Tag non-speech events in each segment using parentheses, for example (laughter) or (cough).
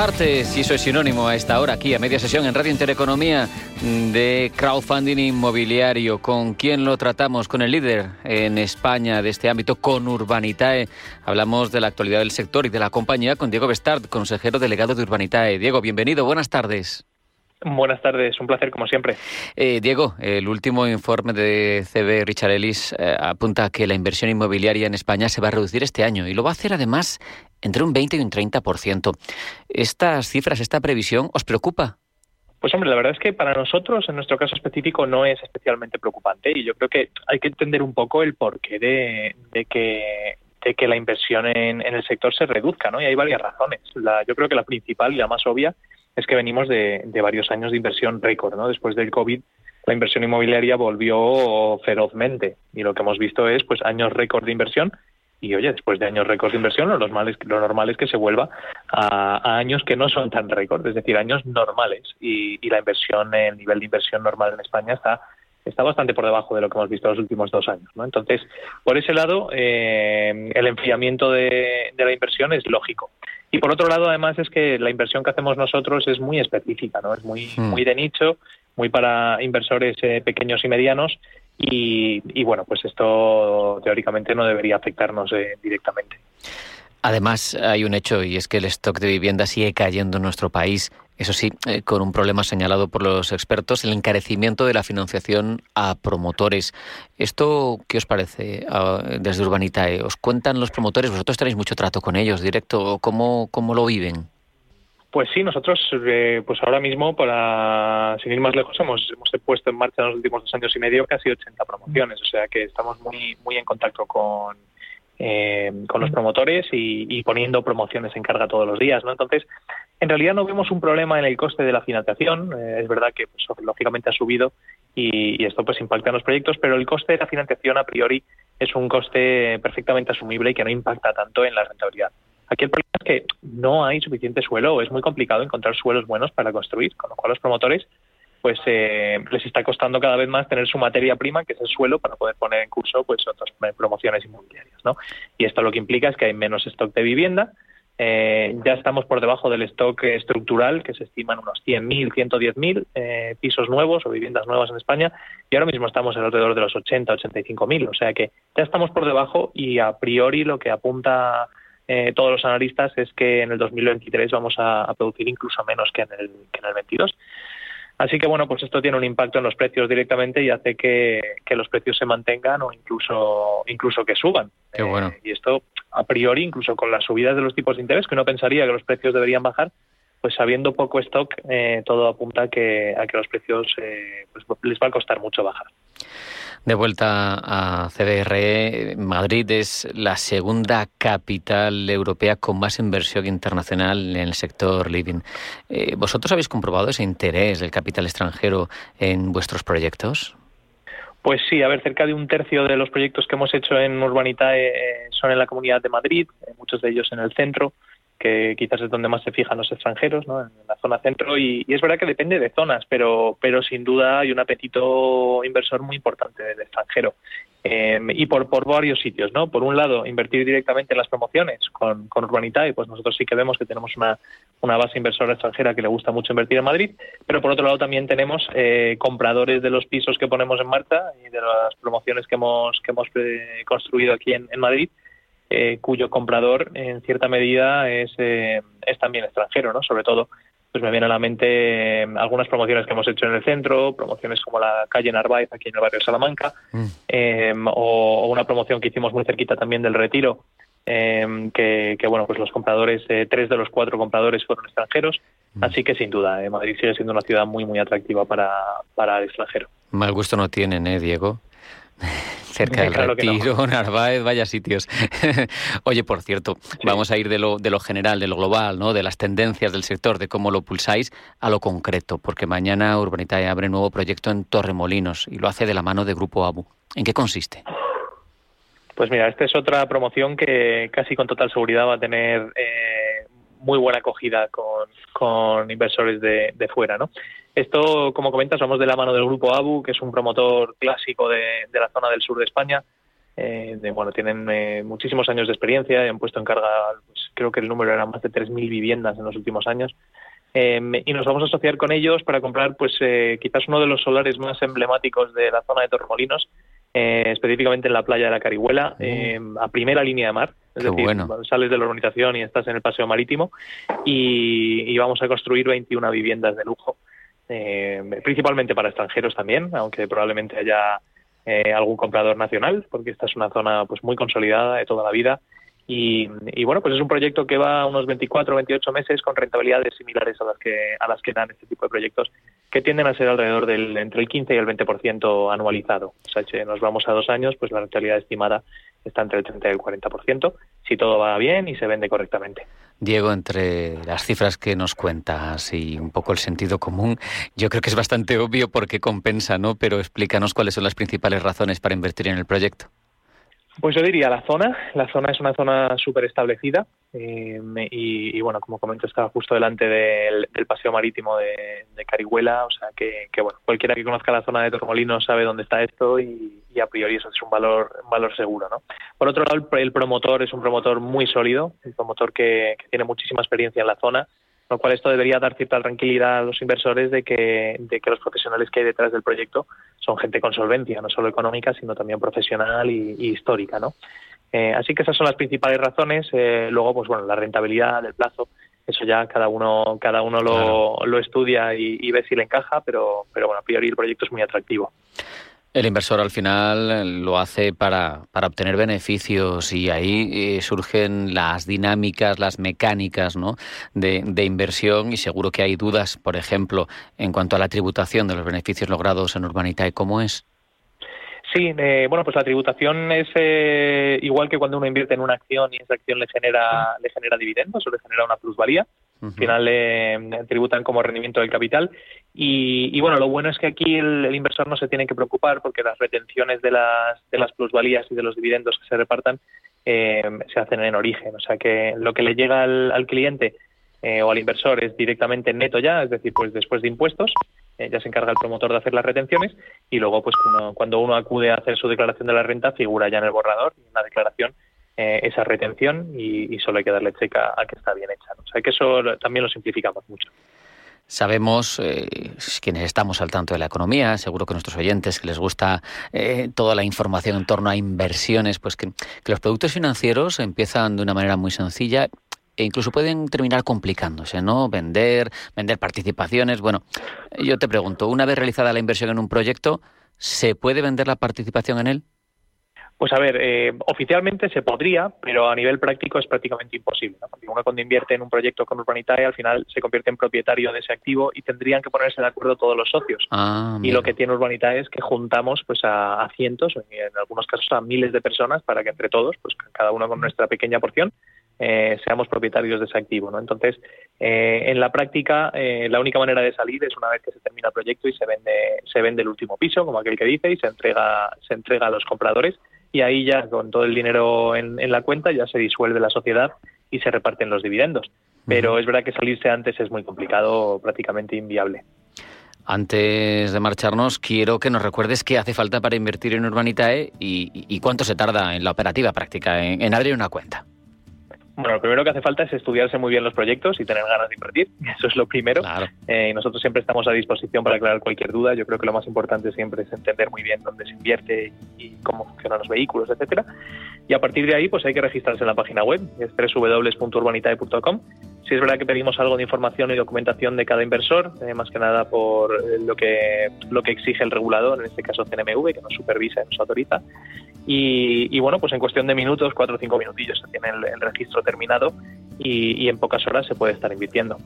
Martes y eso es sinónimo a esta hora aquí a media sesión en Radio Intereconomía de crowdfunding inmobiliario. ¿Con quién lo tratamos? Con el líder en España de este ámbito, con Urbanitae. Hablamos de la actualidad del sector y de la compañía con Diego Bestard, consejero delegado de Urbanitae. Diego, bienvenido, buenas tardes. Buenas tardes, un placer como siempre. Eh, Diego, el último informe de CB Richard Ellis eh, apunta que la inversión inmobiliaria en España se va a reducir este año y lo va a hacer además entre un 20 y un 30%. ¿Estas cifras, esta previsión, os preocupa? Pues hombre, la verdad es que para nosotros, en nuestro caso específico, no es especialmente preocupante y yo creo que hay que entender un poco el porqué de, que la inversión en, en, el sector se reduzca, ¿no? Y hay varias razones. La, yo creo que la principal y la más obvia es que venimos de, de varios años de inversión récord, ¿no? Después del COVID, la inversión inmobiliaria volvió ferozmente y lo que hemos visto es, pues, años récord de inversión y oye, después de años récord de inversión, lo normal es, lo normal es que se vuelva a, a, años que no son tan récord, es decir, años normales. Y, y, la inversión, el nivel de inversión normal en España está, está bastante por debajo de lo que hemos visto los últimos dos años. ¿no? Entonces, por ese lado, eh, el enfriamiento de, de la inversión es lógico. Y por otro lado, además, es que la inversión que hacemos nosotros es muy específica, ¿no? Es muy, mm. muy de nicho, muy para inversores eh, pequeños y medianos. Y, y, bueno, pues esto teóricamente no debería afectarnos eh, directamente. Además, hay un hecho y es que el stock de vivienda sigue cayendo en nuestro país. Eso sí, eh, con un problema señalado por los expertos, el encarecimiento de la financiación a promotores. ¿Esto qué os parece desde Urbanitae? ¿Os cuentan los promotores? ¿Vosotros tenéis mucho trato con ellos directo? ¿Cómo, cómo lo viven? Pues sí, nosotros, eh, pues ahora mismo, para sin ir más lejos, hemos, hemos puesto en marcha en los últimos dos años y medio casi 80 promociones, o sea que estamos muy, muy en contacto con, eh, con los promotores y, y, poniendo promociones en carga todos los días, ¿no? Entonces, en realidad no vemos un problema en el coste de la financiación. Eh, es verdad que, pues, lógicamente, ha subido y, y, esto pues impacta en los proyectos, pero el coste de la financiación a priori es un coste perfectamente asumible y que no impacta tanto en la rentabilidad. Aquí el problema que no hay suficiente suelo o es muy complicado encontrar suelos buenos para construir, con lo cual los promotores pues eh, les está costando cada vez más tener su materia prima, que es el suelo, para poder poner en curso pues otras promociones inmobiliarias, ¿no? Y esto lo que implica es que hay menos stock de vivienda, eh, ya estamos por debajo del stock estructural, que se estiman unos 100.000, 110.000 eh, pisos nuevos o viviendas nuevas en España, y ahora mismo estamos alrededor de los 80, 85.000, o sea que ya estamos por debajo y a priori lo que apunta eh, todos los analistas es que en el 2023 vamos a, a producir incluso menos que en el, que en el 22. Así que bueno, pues esto tiene un impacto en los precios directamente y hace que, que los precios se mantengan o incluso incluso que suban. Qué bueno. Eh, y esto a priori, incluso con las subidas de los tipos de interés, que uno pensaría que los precios deberían bajar, pues habiendo poco stock, eh, todo apunta a que, a que los precios eh, pues les va a costar mucho bajar. De vuelta a CBRE, Madrid es la segunda capital europea con más inversión internacional en el sector living. Eh, ¿Vosotros habéis comprobado ese interés del capital extranjero en vuestros proyectos? Pues sí, a ver, cerca de un tercio de los proyectos que hemos hecho en Urbanitae eh, son en la Comunidad de Madrid, eh, muchos de ellos en el centro, que quizás es donde más se fijan los extranjeros, ¿no? en la zona centro, y, y, es verdad que depende de zonas, pero, pero sin duda hay un apetito inversor muy importante del extranjero. Eh, y por, por varios sitios, ¿no? Por un lado, invertir directamente en las promociones con, con Urbanitae, pues nosotros sí que vemos que tenemos una, una base inversora extranjera que le gusta mucho invertir en Madrid, pero por otro lado también tenemos eh, compradores de los pisos que ponemos en marcha y de las promociones que hemos, que hemos eh, construido aquí en, en Madrid, eh, cuyo comprador en cierta medida es, eh, es también extranjero, ¿no? Sobre todo, pues me viene a la mente eh, algunas promociones que hemos hecho en el centro, promociones como la calle Narváez aquí en el barrio de Salamanca, mm. eh, o, o, una promoción que hicimos muy cerquita también del Retiro, eh, que, que, bueno, pues los compradores, tres de los cuatro compradores fueron extranjeros, mm. así que sin duda, Madrid sigue siendo una ciudad muy, muy atractiva para, para el extranjero. Mal gusto no tienen, ¿eh, Diego? (laughs) cerca (laughs) del claro Retiro, no. (laughs) Narváez, vaya sitios. Oye, por cierto, sí. vamos a ir de lo, de lo general, de lo global, ¿no? de las tendencias del sector, de cómo lo pulsáis, a lo concreto, porque mañana Urbanitae abre nuevo proyecto en Torremolinos y lo hace de la mano de Grupo ABU. ¿En qué consiste? Pues mira, esta es otra promoción que casi con total seguridad va a tener eh, muy buena acogida con, inversores de, fuera, ¿no? Esto, como comentas, somos de la mano del grupo ABU, que es un promotor clásico de, la zona del sur de España. Eh, bueno, tienen eh, muchísimos años de experiencia y han puesto en carga, pues, creo que el número era más de 3.000 viviendas en los últimos años. y nos vamos a asociar con ellos para comprar, pues, quizás uno de los solares más emblemáticos de la zona de Torremolinos, eh, específicamente en la playa de la Carihuela, mm. eh, a primera línea de mar. Es decir, sales de la urbanización y estás en el paseo marítimo y, vamos a construir 21 viviendas de lujo, eh, principalmente para extranjeros también, aunque probablemente haya algún comprador nacional, porque esta es una zona pues muy consolidada de toda la vida y, bueno, pues es un proyecto que va unos 24 o 28 meses con rentabilidades similares a las que a las que dan este tipo de proyectos, que tienden a ser alrededor del entre el 15 y el 20% anualizado. O sea, si nos vamos a dos años, pues la rentabilidad estimada está entre el 30 y el 40%, si todo va bien y se vende correctamente. Diego, entre las cifras que nos cuentas y un poco el sentido común, yo creo que es bastante obvio por qué compensa, ¿no? Pero explícanos cuáles son las principales razones para invertir en el proyecto. Pues yo diría la zona. La zona es una zona súper establecida eh, y, bueno, como comento, está justo delante del, paseo marítimo de, Carihuela. O sea que, bueno, cualquiera que conozca la zona de Tormolinos sabe dónde está esto y, a priori eso es un valor, un valor seguro. ¿no? Por otro lado, el, promotor es un promotor muy sólido, un promotor que tiene muchísima experiencia en la zona lo cual esto debería dar cierta tranquilidad a los inversores de que, de que los profesionales que hay detrás del proyecto son gente con solvencia, no solo económica, sino también profesional y, histórica, ¿no? Eh, así que esas son las principales razones. Eh, luego, pues bueno, la rentabilidad del plazo, eso ya cada uno, cada uno lo, lo estudia y, y, ve si le encaja, pero, pero bueno, a priori el proyecto es muy atractivo. El inversor al final eh, lo hace para, para obtener beneficios y ahí eh, surgen las dinámicas, las mecánicas ¿no? de, de, inversión y seguro que hay dudas, por ejemplo, en cuanto a la tributación de los beneficios logrados en Urbanitae. ¿Cómo es? Sí, eh, bueno, pues la tributación es igual que cuando uno invierte en una acción y esa acción le genera, le genera dividendos o le genera una plusvalía. Al final le tributan como rendimiento del capital y, bueno, lo bueno es que aquí el, inversor no se tiene que preocupar porque las retenciones de las, de las plusvalías y de los dividendos que se repartan eh, se hacen en origen. O sea que lo que le llega al, cliente eh, o al inversor es directamente neto ya, es decir, pues después de impuestos, eh, ya se encarga el promotor de hacer las retenciones y luego pues cuando uno acude a hacer su declaración de la renta figura ya en el borrador, en la declaración, esa retención y, solo hay que darle checa a que está bien hecha. O sea que eso también lo simplificamos mucho. Sabemos, eh, quienes estamos al tanto de la economía, seguro que nuestros oyentes que les gusta eh, toda la información en torno a inversiones, pues que, los productos financieros empiezan de una manera muy sencilla e incluso pueden terminar complicándose, ¿no? Vender, vender participaciones. Bueno, yo te pregunto, una vez realizada la inversión en un proyecto, ¿se puede vender la participación en él? Pues a ver, eh, oficialmente se podría, pero a nivel práctico es prácticamente imposible, ¿no? porque uno cuando invierte en un proyecto con Urbanitae al final se convierte en propietario de ese activo y tendrían que ponerse de acuerdo todos los socios. Ah, y lo que tiene Urbanitae es que juntamos pues a, cientos, en algunos casos a miles de personas para que entre todos, pues cada uno con nuestra pequeña porción, eh, seamos propietarios de ese activo. ¿no? Entonces, eh, en la práctica, la única manera de salir es una vez que se termina el proyecto y se vende, se vende el último piso, como aquel que dice, y se entrega, se entrega a los compradores y ahí ya con todo el dinero en, la cuenta ya se disuelve la sociedad y se reparten los dividendos. Pero es verdad que salirse antes es muy complicado, prácticamente inviable. Antes de marcharnos, quiero que nos recuerdes qué hace falta para invertir en Urbanitae y, cuánto se tarda en la operativa práctica, en abrir una cuenta. Bueno, lo primero que hace falta es estudiarse muy bien los proyectos y tener ganas de invertir. (laughs) Eso es lo primero. Eh, nosotros siempre estamos a disposición para aclarar cualquier duda. Yo creo que lo más importante siempre es entender muy bien dónde se invierte y cómo funcionan los vehículos, etcétera. Y a partir de ahí, pues hay que registrarse en la página web, es www.urbanitae.com. Si es verdad que pedimos algo de información y documentación de cada inversor, eh, más que nada por lo que, lo que exige el regulador, en este caso CNMV, que nos supervisa y nos autoriza. Y, bueno, pues en cuestión de minutos, cuatro o cinco minutillos, se tiene el, registro terminado y, en pocas horas se puede estar invirtiendo.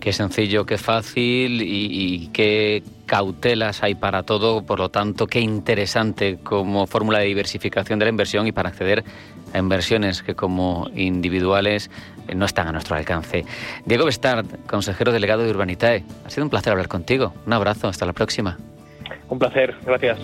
Qué sencillo, qué fácil y, qué cautelas hay para todo, por lo tanto, qué interesante como fórmula de diversificación de la inversión y para acceder a inversiones que como individuales eh, no están a nuestro alcance. Diego Bestard, consejero delegado de Urbanitae, ha sido un placer hablar contigo. Un abrazo, hasta la próxima. Un placer, gracias.